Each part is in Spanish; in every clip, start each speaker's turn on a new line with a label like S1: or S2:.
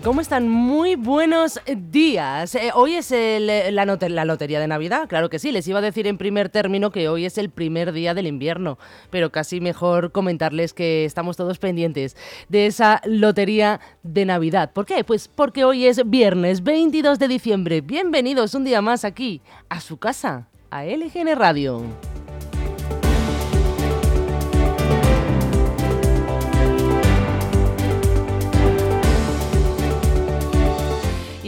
S1: ¿Cómo están? Muy buenos días. Eh, hoy es el, la, la, lotería de Navidad, claro que sí. Les iba a decir en primer término que hoy es el primer día del invierno, pero casi mejor comentarles que estamos todos pendientes de esa lotería de Navidad. ¿Por qué? Pues porque hoy es viernes 22 de diciembre. Bienvenidos un día más aquí, a su casa, a LGN Radio.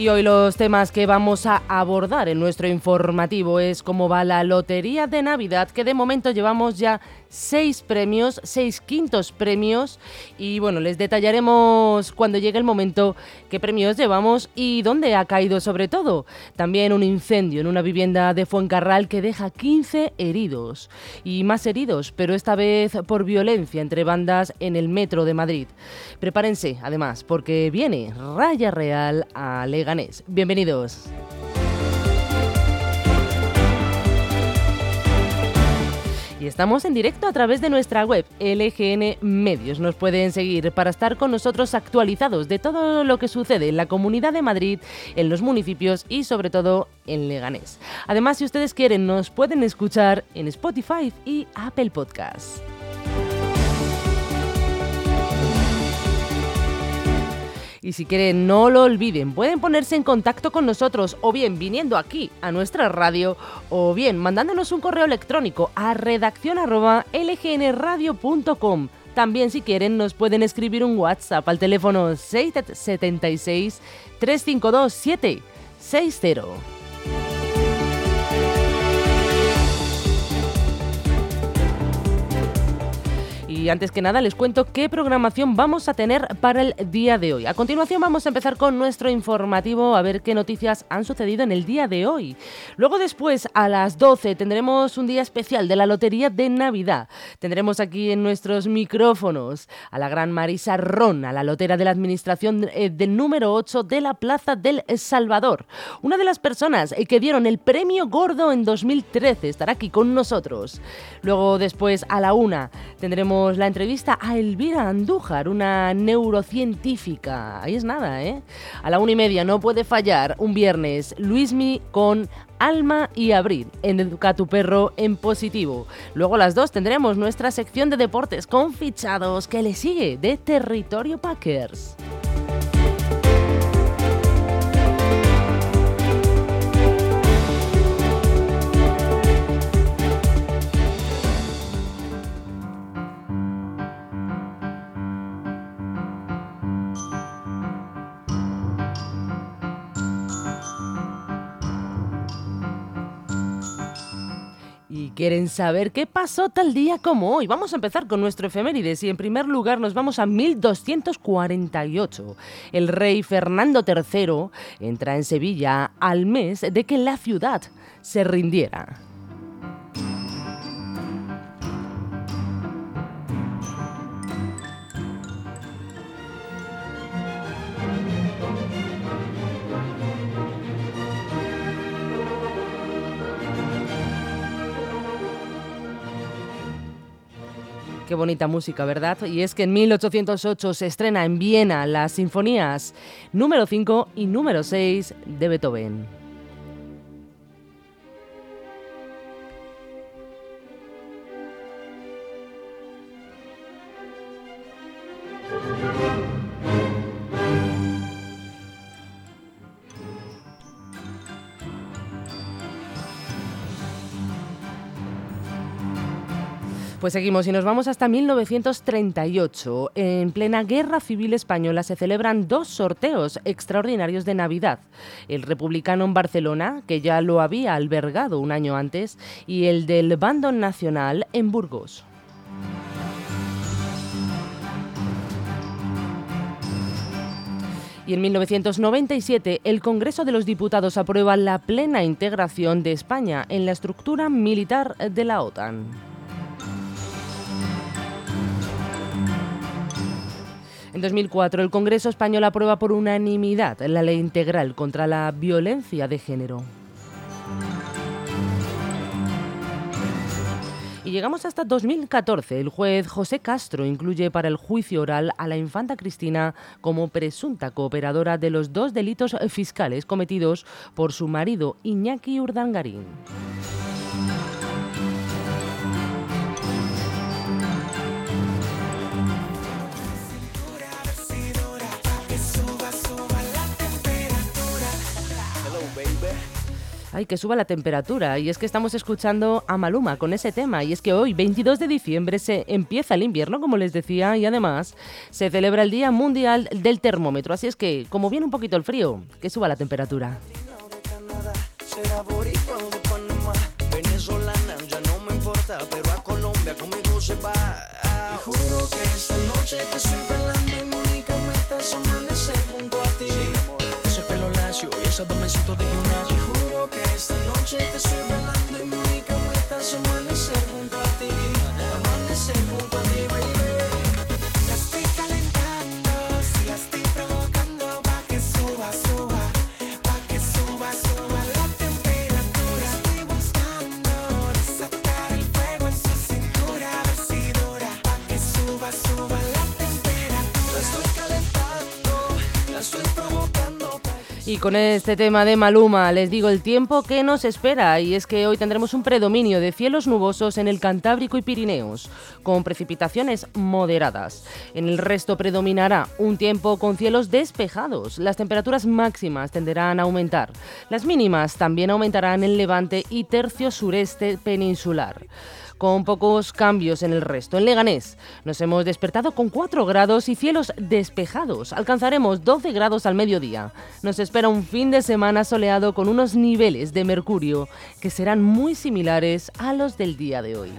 S1: Y hoy los temas que vamos a abordar en nuestro informativo es cómo va la Lotería de Navidad, que de momento llevamos ya seis premios, seis quintos premios. Y bueno, les detallaremos cuando llegue el momento qué premios llevamos y dónde ha caído sobre todo. También un incendio en una vivienda de Fuencarral que deja 15 heridos. Y más heridos, pero esta vez por violencia entre bandas en el metro de Madrid. Prepárense, además, porque viene Raya Real a Bienvenidos. Y estamos en directo a través de nuestra web LGN Medios. Nos pueden seguir para estar con nosotros actualizados de todo lo que sucede en la Comunidad de Madrid, en los municipios y sobre todo en Leganés. Además, si ustedes quieren, nos pueden escuchar en Spotify y Apple Podcasts. Y si quieren, no lo olviden, pueden ponerse en contacto con nosotros o bien viniendo aquí a nuestra radio o bien mandándonos un correo electrónico a redacción@lgnradio.com. También si quieren nos pueden escribir un WhatsApp al teléfono 676 352 760. Antes que nada les cuento qué programación vamos a tener para el día de hoy. A continuación vamos a empezar con nuestro informativo a ver qué noticias han sucedido en el día de hoy. Luego después a las 12 tendremos un día especial de la Lotería de Navidad. Tendremos aquí en nuestros micrófonos a la gran Marisa Ron, a la lotera de la administración eh, del número 8 de la Plaza del Salvador. Una de las personas eh, que dieron el premio gordo en 2013 estará aquí con nosotros. Luego después a la una tendremos la entrevista a Elvira Andújar, una neurocientífica. Ahí es nada, ¿eh? A la una y media no puede fallar un viernes Luismi con Alma y Abril en Educa tu perro en positivo. Luego a las dos tendremos nuestra sección de deportes con fichados que le sigue de Territorio Packers. Quieren saber qué pasó tal día como hoy. Vamos a empezar con nuestro efemérides y en primer lugar nos vamos a 1248. El rey Fernando III entra en Sevilla al mes de que la ciudad se rindiera. Qué bonita música, ¿verdad? Y es que en 1808 se estrena en Viena las sinfonías número 5 y número 6 de Beethoven. Pues seguimos y nos vamos hasta 1938. En plena Guerra Civil Española se celebran dos sorteos extraordinarios de Navidad. El republicano en Barcelona, que ya lo había albergado un año antes, y el del Bando Nacional en Burgos. Y en 1997 el Congreso de los Diputados aprueba la plena integración de España en la estructura militar de la OTAN. 2004, el Congreso español aprueba por unanimidad la ley integral contra la violencia de género. Y llegamos hasta 2014. El juez José Castro incluye para el juicio oral a la infanta Cristina como presunta cooperadora de los dos delitos fiscales cometidos por su marido Iñaki Urdangarín. Ay, que suba la temperatura. Y es que estamos escuchando a Maluma con ese tema. Y es que hoy, 22 de diciembre, se empieza el invierno, como les decía, y además se celebra el Día Mundial del Termómetro. Así es que, como viene un poquito el frío, que suba la temperatura. que esta noche te sirve la con este tema de Maluma les digo el tiempo que nos espera y es que hoy tendremos un predominio de cielos nubosos en el Cantábrico y Pirineos, con precipitaciones moderadas. En el resto predominará un tiempo con cielos despejados. Las temperaturas máximas tenderán a aumentar. Las mínimas también aumentarán en Levante y tercio sureste peninsular con pocos cambios en el resto. En Leganés nos hemos despertado con 4 grados y cielos despejados. Alcanzaremos 12 grados al mediodía. Nos espera un fin de semana soleado con unos niveles de mercurio que serán muy similares a los del día de hoy.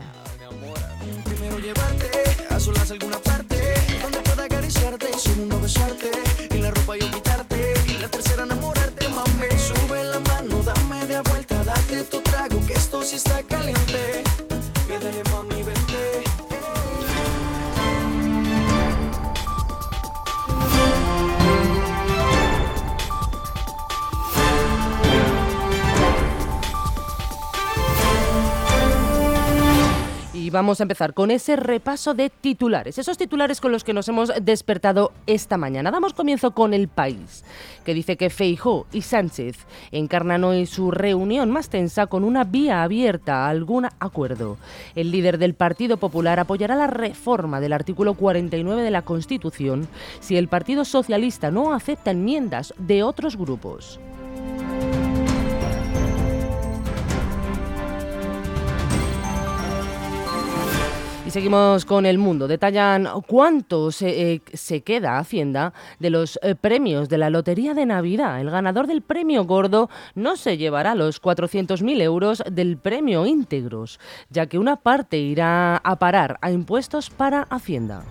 S1: Dale mami vente Y vamos a empezar con ese repaso de titulares, esos titulares con los que nos hemos despertado esta mañana. Damos comienzo con El País, que dice que Feijó y Sánchez encarnan hoy su reunión más tensa con una vía abierta a algún acuerdo. El líder del Partido Popular apoyará la reforma del artículo 49 de la Constitución si el Partido Socialista no acepta enmiendas de otros grupos. Seguimos con el mundo. Detallan cuánto se, eh, queda Hacienda de los eh, premios de la Lotería de Navidad. El ganador del premio gordo no se llevará los 400.000 euros del premio íntegros, ya que una parte irá a parar a impuestos para Hacienda.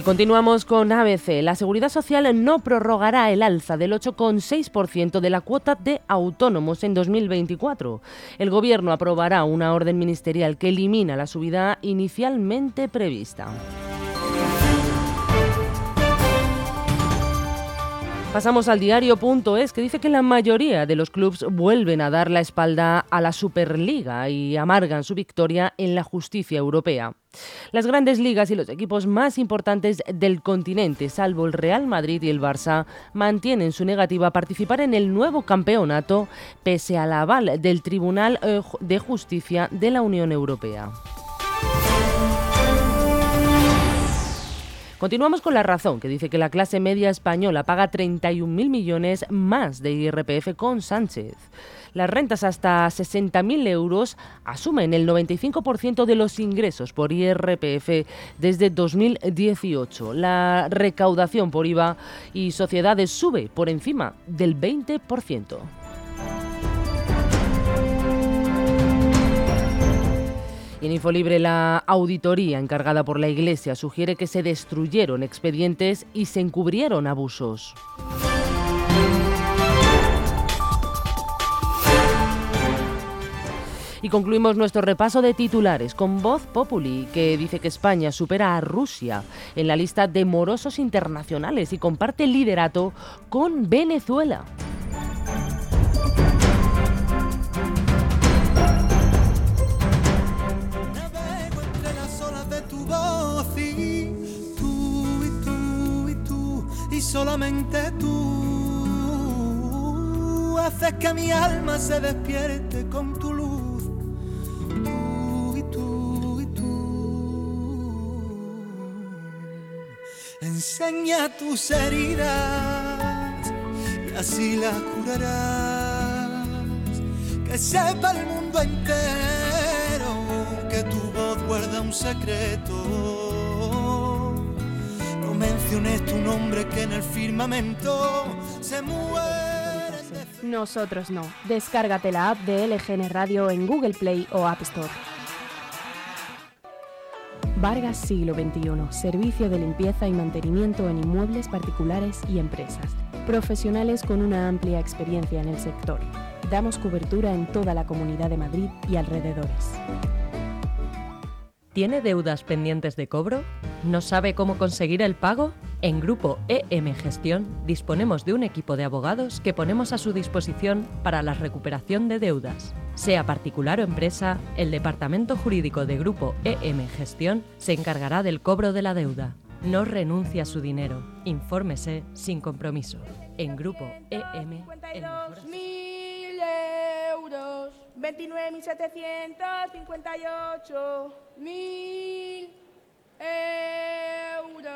S1: Y continuamos con ABC. La Seguridad Social no prorrogará el alza del 8,6% de la cuota de autónomos en 2024. El Gobierno aprobará una orden ministerial que elimina la subida inicialmente prevista. Pasamos al diario.es que dice que la mayoría de los clubes vuelven a dar la espalda a la Superliga y amargan su victoria en la justicia europea. Las grandes ligas y los equipos más importantes del continente, salvo el Real Madrid y el Barça, mantienen su negativa a participar en el nuevo campeonato pese al aval del Tribunal eh, de Justicia de la Unión Europea. Continuamos con la razón, que dice que la clase media española paga 31.000 millones más de IRPF con Sánchez. Las rentas hasta 60.000 euros asumen el 95% de los ingresos por IRPF desde 2018. La recaudación por IVA y sociedades sube por encima del 20%. En Infolibre, la auditoría encargada por la Iglesia sugiere que se destruyeron expedientes y se encubrieron abusos. Y concluimos nuestro repaso de titulares con Voz Populi, que dice que España supera a Rusia en la lista de morosos internacionales y comparte liderato con Venezuela.
S2: Solamente tú haces que mi alma se despierte con tu luz. Tú y tú y tú. Enseña tus heridas y así las curarás. Que sepa el mundo entero que tu voz guarda un secreto. Tu nombre que en el firmamento se frío.
S3: Nosotros no. Descárgate la app de LGN Radio en Google Play o App Store. Vargas Siglo XXI. Servicio de limpieza y mantenimiento en inmuebles particulares y empresas. Profesionales con una amplia experiencia en el sector. Damos cobertura en toda la Comunidad de Madrid y alrededores.
S4: ¿Tiene deudas pendientes de cobro? ¿No sabe cómo conseguir el pago? En Grupo EM Gestión disponemos de un equipo de abogados que ponemos a su disposición para la recuperación de deudas. Sea particular o empresa, el Departamento Jurídico de Grupo EM Gestión se encargará del cobro de la deuda. No renuncie a su dinero. Infórmese sin compromiso. En Grupo EM... el mejor
S5: 52.000 euros, 29.758, mil euros.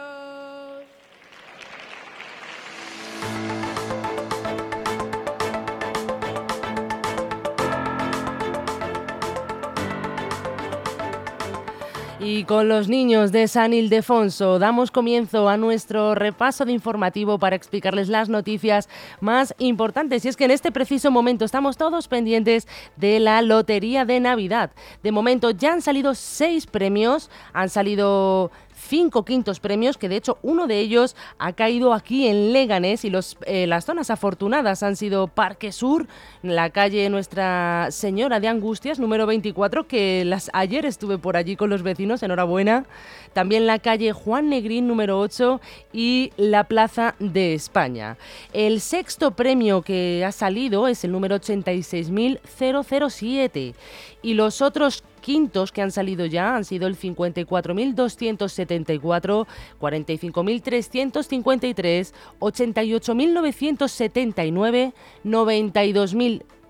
S1: Y con los niños de San Ildefonso damos comienzo a nuestro repaso de informativo para explicarles las noticias más importantes. Y es que en este preciso momento estamos todos pendientes de la Lotería de Navidad. De momento ya han salido seis premios, han salido cinco quintos premios, que de hecho uno de ellos ha caído aquí en Leganés y los, eh, las zonas afortunadas han sido Parque Sur, la calle Nuestra Señora de Angustias, número 24, que las, ayer estuve por allí con los vecinos, enhorabuena. También la calle Juan Negrín, número 8, y la Plaza de España. El sexto premio que ha salido es el número 86.007 y los otros quintos que han salido ya han sido el 54.274, 45.353, 88.979,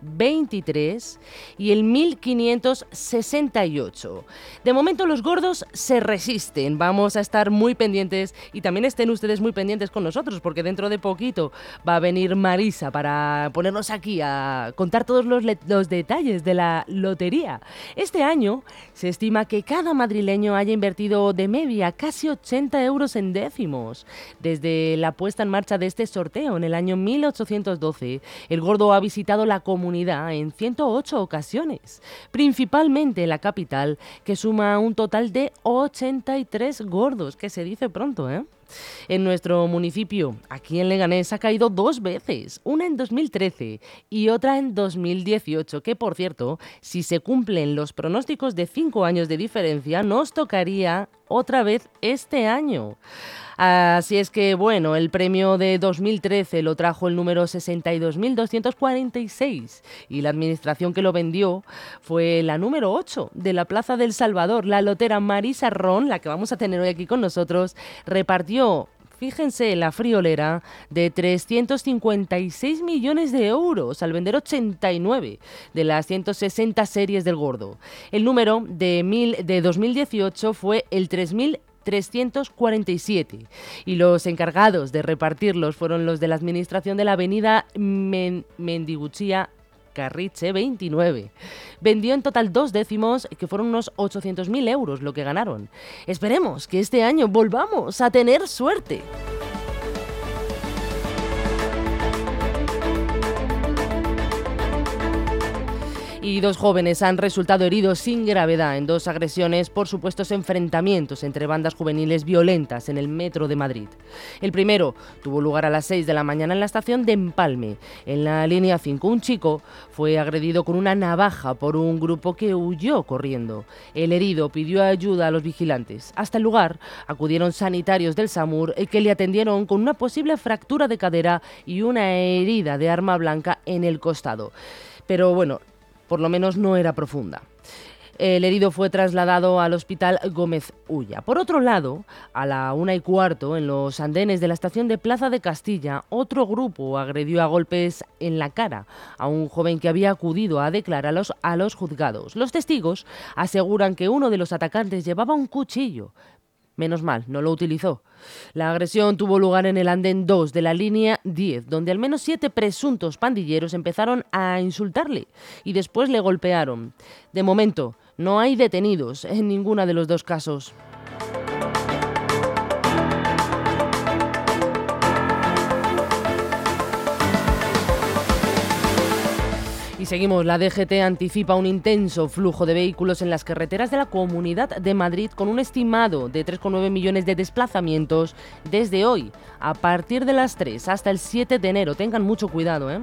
S1: 92.023 y el 1568. De momento los gordos se resisten. Vamos a estar muy pendientes y también estén ustedes muy pendientes con nosotros porque dentro de poquito va a venir Marisa para ponernos aquí a contar todos los, los detalles de la lotería. Este año se estima que cada madrileño haya invertido de media casi 80 euros en décimos. Desde la puesta en marcha de este sorteo en el año 1812, el gordo ha visitado la comunidad en 108 ocasiones, principalmente la capital, que suma un total de 83 gordos, que se dice pronto, ¿eh? En nuestro municipio, aquí en Leganés, ha caído dos veces, una en 2013 y otra en 2018, que por cierto, si se cumplen los pronósticos de cinco años de diferencia, nos tocaría otra vez este año. Así es que, bueno, el premio de 2013 lo trajo el número 62.246 y la administración que lo vendió fue la número 8 de la Plaza del Salvador. La lotera Marisa Ron, la que vamos a tener hoy aquí con nosotros, repartió Fíjense, la friolera de 356 millones de euros al vender 89 de las 160 series del gordo. El número de, mil, de 2018 fue el 3000 347 y los encargados de repartirlos fueron los de la administración de la avenida Men Mendiguchía Carriche 29. Vendió en total dos décimos, que fueron unos 800.000 euros lo que ganaron. Esperemos que este año volvamos a tener suerte. Y dos jóvenes han resultado heridos sin gravedad en dos agresiones por supuestos enfrentamientos entre bandas juveniles violentas en el metro de Madrid. El primero tuvo lugar a las 6 de la mañana en la estación de Empalme. En la línea 5, un chico fue agredido con una navaja por un grupo que huyó corriendo. El herido pidió ayuda a los vigilantes. Hasta el lugar acudieron sanitarios del SAMUR eh, que le atendieron con una posible fractura de cadera y una herida de arma blanca en el costado. Pero bueno, por lo menos no era profunda. El herido fue trasladado al hospital Gómez Ulla. Por otro lado, a la una y cuarto, en los andenes de la estación de Plaza de Castilla, otro grupo agredió a golpes en la cara a un joven que había acudido a declarar a los, a los juzgados. Los testigos aseguran que uno de los atacantes llevaba un cuchillo. Menos mal, no lo utilizó. La agresión tuvo lugar en el andén 2 de la línea 10, donde al menos siete presuntos pandilleros empezaron a insultarle y después le golpearon. De momento, no hay detenidos en ninguna de los dos casos. Seguimos, la DGT anticipa un intenso flujo de vehículos en las carreteras de la Comunidad de Madrid con un estimado de 3,9 millones de desplazamientos desde hoy, a partir de las 3 hasta el 7 de enero. Tengan mucho cuidado, ¿eh?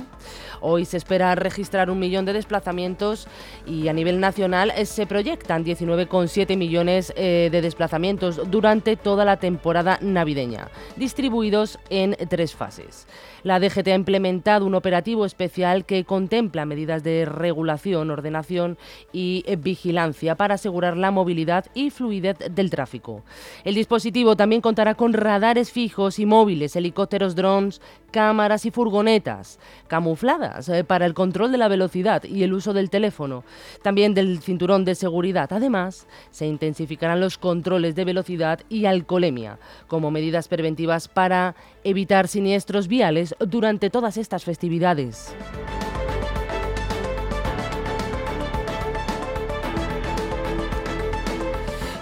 S1: Hoy se espera registrar un millón de desplazamientos y a nivel nacional eh, se proyectan 19,7 millones eh, de desplazamientos durante toda la temporada navideña, distribuidos en tres fases. La DGT ha implementado un operativo especial que contempla medidas de regulación, ordenación y eh, vigilancia para asegurar la movilidad y fluidez del tráfico. El dispositivo también contará con radares fijos y móviles, helicópteros, drones, cámaras y furgonetas camufladas eh, para el control de la velocidad y el uso del teléfono, también del cinturón de seguridad. Además, se intensificarán los controles de velocidad y alcoholemia como medidas preventivas para evitar siniestros viales durante todas estas festividades.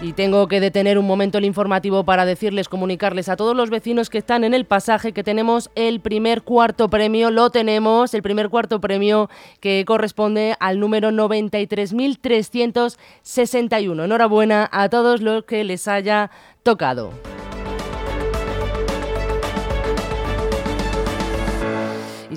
S1: Y tengo que detener un momento el informativo para decirles, comunicarles a todos los vecinos que están en el pasaje que tenemos el primer cuarto premio, lo tenemos, el primer cuarto premio que corresponde al número 93.361. Enhorabuena a todos los que les haya tocado.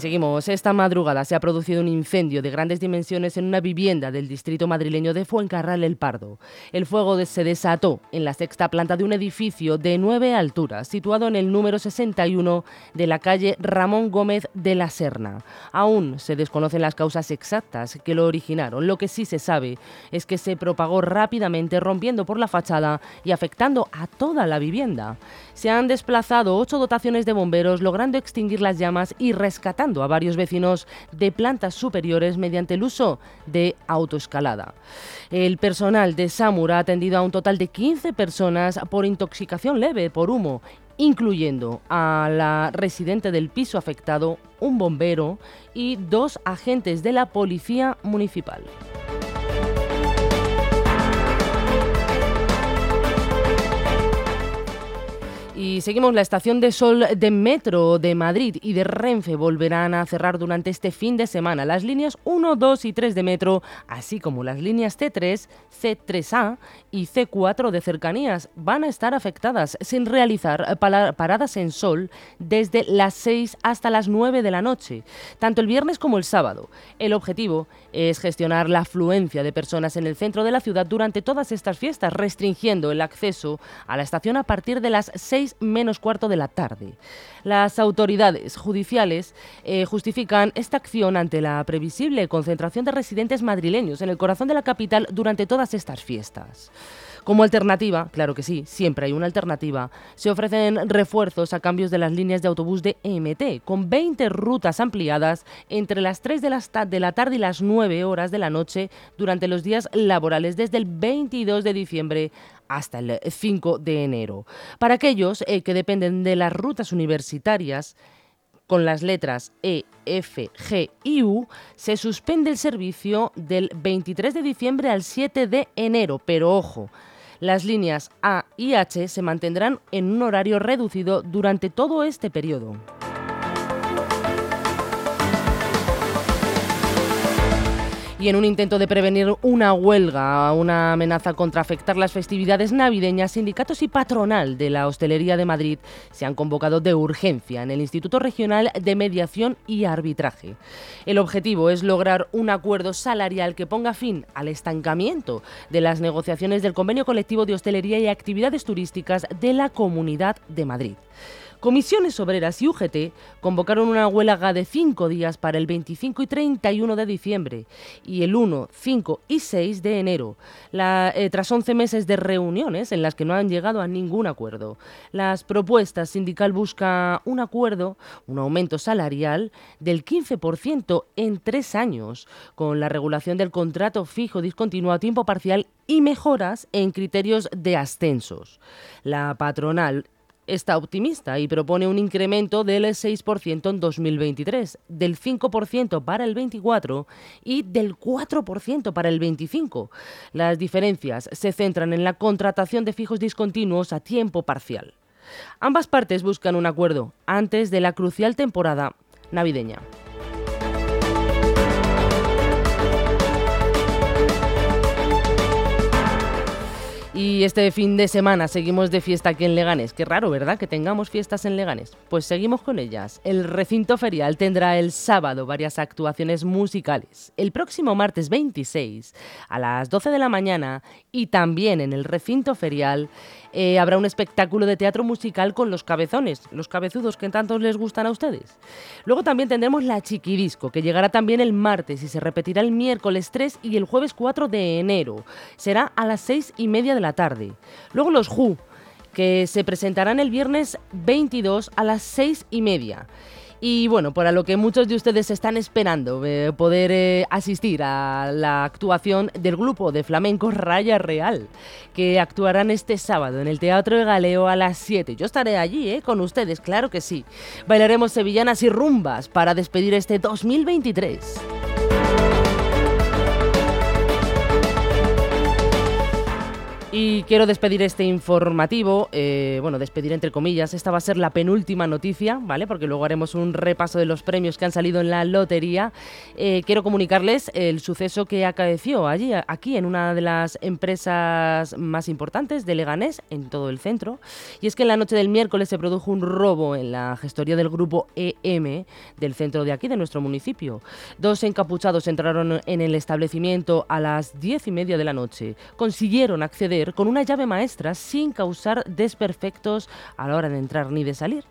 S1: Seguimos. Esta madrugada se ha producido un incendio de grandes dimensiones en una vivienda del distrito madrileño de Fuencarral el Pardo. El fuego se desató en la sexta planta de un edificio de nueve alturas, situado en el número 61 de la calle Ramón Gómez de la Serna. Aún se desconocen las causas exactas que lo originaron. Lo que sí se sabe es que se propagó rápidamente, rompiendo por la fachada y afectando a toda la vivienda. Se han desplazado ocho dotaciones de bomberos, logrando extinguir las llamas y rescatar a varios vecinos de plantas superiores mediante el uso de autoescalada. El personal de SAMUR ha atendido a un total de 15 personas por intoxicación leve por humo incluyendo a la residente del piso afectado, un bombero y dos agentes de la policía municipal. Y seguimos, la estación de sol de Metro de Madrid y de Renfe volverán a cerrar durante este fin de semana. Las líneas 1, 2 y 3 de Metro, así como las líneas C3, C3A y C4 de cercanías, van a estar afectadas sin realizar paradas en sol desde las 6 hasta las 9 de la noche, tanto el viernes como el sábado. El objetivo es gestionar la afluencia de personas en el centro de la ciudad durante todas estas fiestas, restringiendo el acceso a la estación a partir de las 6 menos cuarto de la tarde. Las autoridades judiciales eh, justifican esta acción ante la previsible concentración de residentes madrileños en el corazón de la capital durante todas estas fiestas. Como alternativa, claro que sí, siempre hay una alternativa, se ofrecen refuerzos a cambios de las líneas de autobús de EMT, con 20 rutas ampliadas entre las 3 de la, de la tarde y las 9 horas de la noche durante los días laborales desde el 22 de diciembre hasta el 5 de enero. Para aquellos eh, que dependen de las rutas universitarias, con las letras E, F, G y U, se suspende el servicio del 23 de diciembre al 7 de enero, pero ojo, las líneas A y H se mantendrán en un horario reducido durante todo este periodo. Y en un intento de prevenir una huelga, una amenaza contra afectar las festividades navideñas, sindicatos y patronal de la hostelería de Madrid se han convocado de urgencia en el Instituto Regional de Mediación y Arbitraje. El objetivo es lograr un acuerdo salarial que ponga fin al estancamiento de las negociaciones del convenio colectivo de hostelería y actividades turísticas de la Comunidad de Madrid. Comisiones Obreras y UGT convocaron una huelga de cinco días para el 25 y 31 de diciembre y el 1, 5 y 6 de enero, la, eh, tras 11 meses de reuniones en las que no han llegado a ningún acuerdo. Las propuestas sindical busca un acuerdo, un aumento salarial del 15% en tres años, con la regulación del contrato fijo discontinuo a tiempo parcial y mejoras en criterios de ascensos. La patronal está optimista y propone un incremento del 6% en 2023, del 5% para el 24 y del 4% para el 25. Las diferencias se centran en la contratación de fijos discontinuos a tiempo parcial. Ambas partes buscan un acuerdo antes de la crucial temporada navideña. Y este fin de semana seguimos de fiesta aquí en Leganés. Qué raro, ¿verdad? Que tengamos fiestas en Leganés. Pues seguimos con ellas. El recinto ferial tendrá el sábado varias actuaciones musicales. El próximo martes 26 a las 12 de la mañana y también en el recinto ferial eh, habrá un espectáculo de teatro musical con los cabezones, los cabezudos que tanto les gustan a ustedes. Luego también tendremos la Chiquidisco, que llegará también el martes y se repetirá el miércoles 3 y el jueves 4 de enero. Será a las 6 y media de la tarde. Luego los Who, que se presentarán el viernes 22 a las 6 y media. Y bueno, para lo que muchos de ustedes están esperando, eh, poder eh, asistir a la actuación del grupo de flamenco Raya Real, que actuarán este sábado en el Teatro de Galeo a las 7. Yo estaré allí, eh, con ustedes, claro que sí. Bailaremos sevillanas y rumbas para despedir este 2023. Y quiero despedir este informativo, eh, bueno, despedir entre comillas, esta va a ser la penúltima noticia, ¿vale? Porque luego haremos un repaso de los premios que han salido en la lotería. Eh, quiero comunicarles el suceso que acaeció allí, aquí, en una de las empresas más importantes de Leganés, en todo el centro. Y es que en la noche del miércoles se produjo un robo en la gestoría del grupo EM del centro de aquí, de nuestro municipio. Dos encapuchados entraron en el establecimiento a las diez y media de la noche. Consiguieron acceder con una llave maestra sin causar desperfectos a la hora de entrar ni de salir.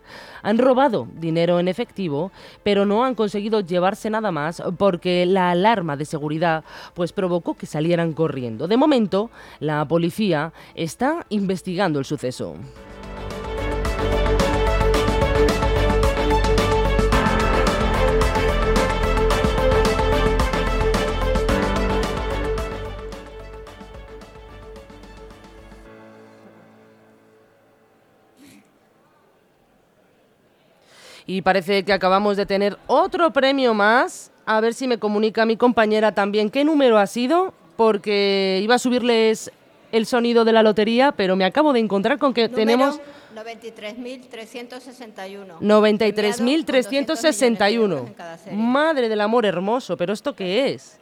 S1: Han robado dinero en efectivo, pero no han conseguido llevarse nada más porque la alarma de seguridad pues provocó que salieran corriendo. De momento, la policía está investigando el suceso. Y parece que acabamos de tener otro premio más. A ver si me comunica mi compañera también qué número ha sido, porque iba a subirles el sonido de la lotería, pero me acabo de encontrar con que tenemos
S6: 93.361.
S1: 93.361. Madre del amor hermoso, pero ¿esto qué es?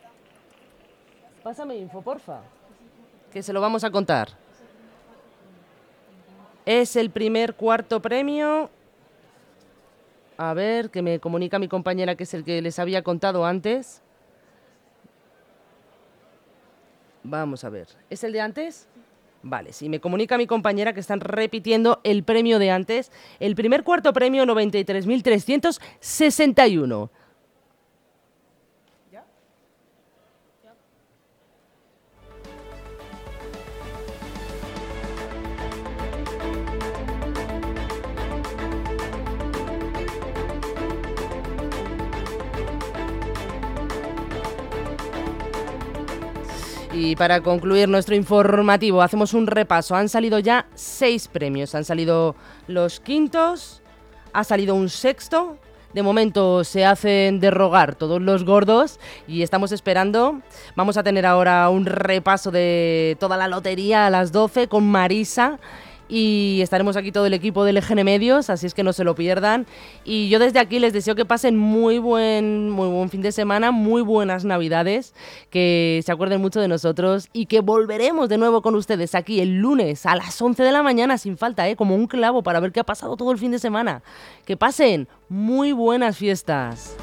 S1: Pásame info, porfa. Que se lo vamos a contar. Es el primer cuarto premio a ver, que me comunica mi compañera que es el que les había contado antes. Vamos a ver. ¿Es el de antes? Vale, si me comunica mi compañera que están repitiendo el premio de antes. El primer cuarto premio 93.361. Y para concluir nuestro informativo, hacemos un repaso. Han salido ya seis premios. Han salido los quintos, ha salido un sexto. De momento se hacen derrogar todos los gordos y estamos esperando. Vamos a tener ahora un repaso de toda la lotería a las 12 con Marisa y estaremos aquí todo el equipo de LGN Medios, así es que no se lo pierdan. Y yo desde aquí les deseo que pasen muy buen, muy buen fin de semana, muy buenas navidades, que se acuerden mucho de nosotros y que volveremos de nuevo con ustedes aquí el lunes a las 11 de la mañana sin falta, ¿eh? como un clavo para ver qué ha pasado todo el fin de semana. Que pasen muy buenas fiestas.